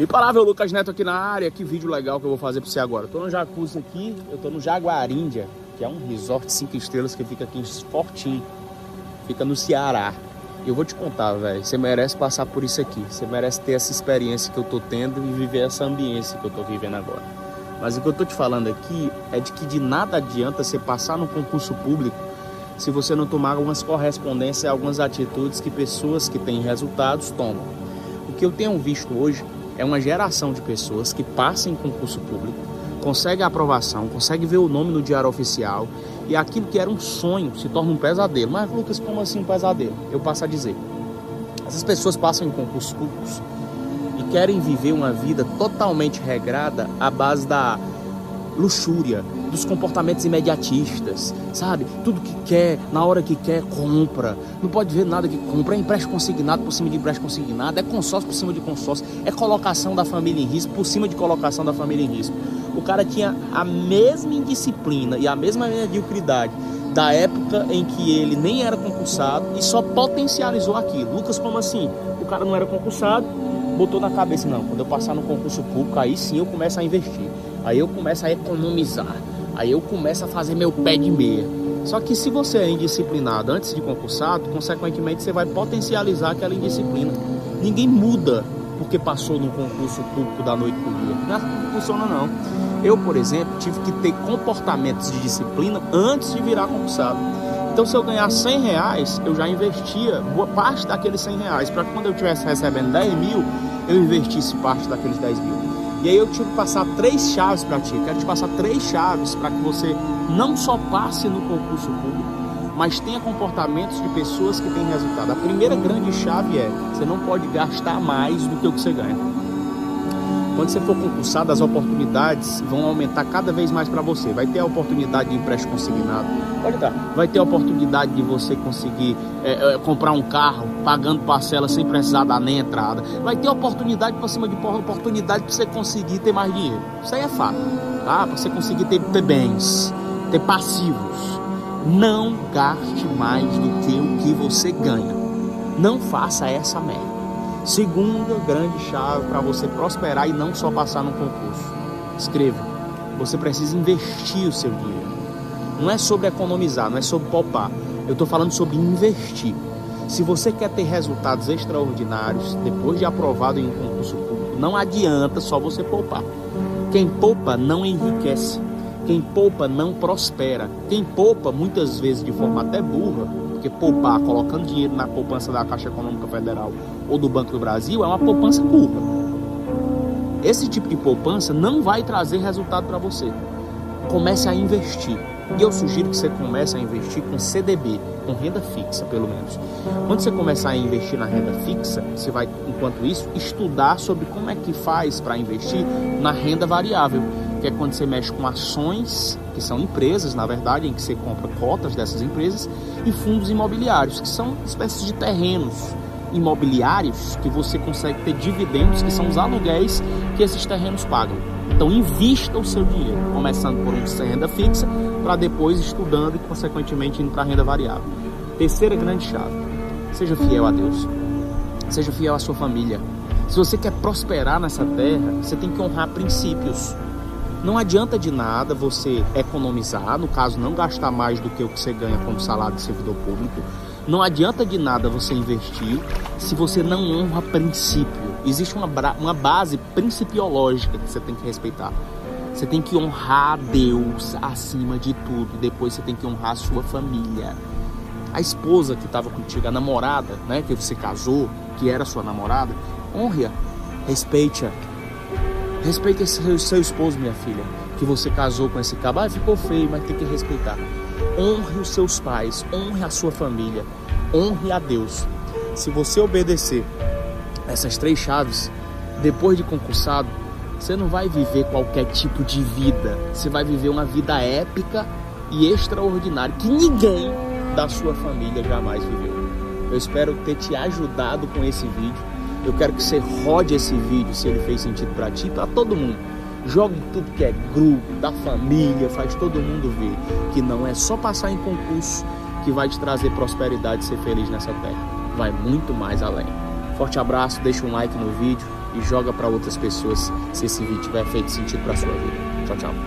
Imparável Lucas Neto aqui na área, que vídeo legal que eu vou fazer pra você agora. Eu tô no jacuzzi aqui, eu tô no Jaguaríndia, que é um resort 5 estrelas que fica aqui em Fortim, fica no Ceará. E eu vou te contar, velho, você merece passar por isso aqui, você merece ter essa experiência que eu tô tendo e viver essa ambiência que eu tô vivendo agora. Mas o que eu tô te falando aqui é de que de nada adianta você passar no concurso público se você não tomar algumas correspondências, algumas atitudes que pessoas que têm resultados tomam. O que eu tenho visto hoje é uma geração de pessoas que passam em concurso público, consegue a aprovação, consegue ver o nome no diário oficial e aquilo que era um sonho se torna um pesadelo. Mas Lucas, como assim um pesadelo? Eu passo a dizer. Essas pessoas passam em concursos públicos e querem viver uma vida totalmente regrada à base da luxúria, dos comportamentos imediatistas, sabe? Tudo que quer, na hora que quer, compra. Não pode ver nada que compra. É empréstimo consignado por cima de empréstimo consignado, é consórcio por cima de consórcio, é colocação da família em risco por cima de colocação da família em risco. O cara tinha a mesma indisciplina e a mesma mediocridade da época em que ele nem era concursado e só potencializou aquilo. Lucas, como assim? O cara não era concursado, botou na cabeça, não, quando eu passar no concurso público, aí sim eu começo a investir. Aí eu começo a economizar. Aí eu começo a fazer meu pé de meia. Só que se você é indisciplinado antes de concursado, consequentemente você vai potencializar aquela indisciplina. Ninguém muda porque passou no concurso público da noite pro dia. Não funciona não. Eu, por exemplo, tive que ter comportamentos de disciplina antes de virar concursado. Então, se eu ganhar 100 reais, eu já investia boa parte daqueles 100 reais, para quando eu estivesse recebendo 10 mil, eu investisse parte daqueles 10 mil. E aí eu tive que passar três chaves para ti. Quero te passar três chaves para que você não só passe no concurso público, mas tenha comportamentos de pessoas que têm resultado. A primeira grande chave é: você não pode gastar mais do que o que você ganha. Quando você for concursado, as oportunidades vão aumentar cada vez mais para você. Vai ter a oportunidade de empréstimo consignado, pode dar. Vai ter a oportunidade de você conseguir é, é, comprar um carro pagando parcela sem precisar dar nem entrada. Vai ter oportunidade para cima de oportunidade para você conseguir ter mais dinheiro. Isso aí é fato, tá? Para você conseguir ter, ter bens, ter passivos. Não gaste mais do que o que você ganha. Não faça essa merda. Segunda grande chave para você prosperar e não só passar no concurso. Escreva. Você precisa investir o seu dinheiro. Não é sobre economizar, não é sobre poupar. Eu estou falando sobre investir. Se você quer ter resultados extraordinários depois de aprovado em um concurso público, não adianta só você poupar. Quem poupa não enriquece. Quem poupa não prospera. Quem poupa, muitas vezes de forma até burra, porque poupar, colocando dinheiro na poupança da Caixa Econômica Federal ou do Banco do Brasil, é uma poupança burra. Esse tipo de poupança não vai trazer resultado para você. Comece a investir. E eu sugiro que você comece a investir com CDB, com renda fixa, pelo menos. Quando você começar a investir na renda fixa, você vai, enquanto isso, estudar sobre como é que faz para investir na renda variável que é quando você mexe com ações, que são empresas, na verdade, em que você compra cotas dessas empresas, e fundos imobiliários, que são espécies de terrenos imobiliários que você consegue ter dividendos, que são os aluguéis que esses terrenos pagam. Então, invista o seu dinheiro, começando por uma renda fixa, para depois estudando e, consequentemente, indo para renda variável. Terceira grande chave: seja fiel a Deus, seja fiel à sua família. Se você quer prosperar nessa terra, você tem que honrar princípios. Não adianta de nada você economizar, no caso, não gastar mais do que o que você ganha como salário de servidor público. Não adianta de nada você investir se você não honra princípio. Existe uma, uma base principiológica que você tem que respeitar. Você tem que honrar Deus acima de tudo. Depois você tem que honrar a sua família. A esposa que estava contigo, a namorada, né, que você casou, que era sua namorada, honre-a, respeite-a, Respeite seu, seu esposo, minha filha, que você casou com esse cabo. Ah, ficou feio, mas tem que respeitar. Honre os seus pais, honre a sua família, honre a Deus. Se você obedecer essas três chaves, depois de concursado, você não vai viver qualquer tipo de vida. Você vai viver uma vida épica e extraordinária que ninguém da sua família jamais viveu. Eu espero ter te ajudado com esse vídeo. Eu quero que você rode esse vídeo se ele fez sentido para ti, para todo mundo. Jogue tudo que é grupo, da família, faz todo mundo ver que não é só passar em concurso que vai te trazer prosperidade e ser feliz nessa terra. Vai muito mais além. Forte abraço, deixa um like no vídeo e joga para outras pessoas se esse vídeo tiver feito sentido para sua vida. Tchau, tchau.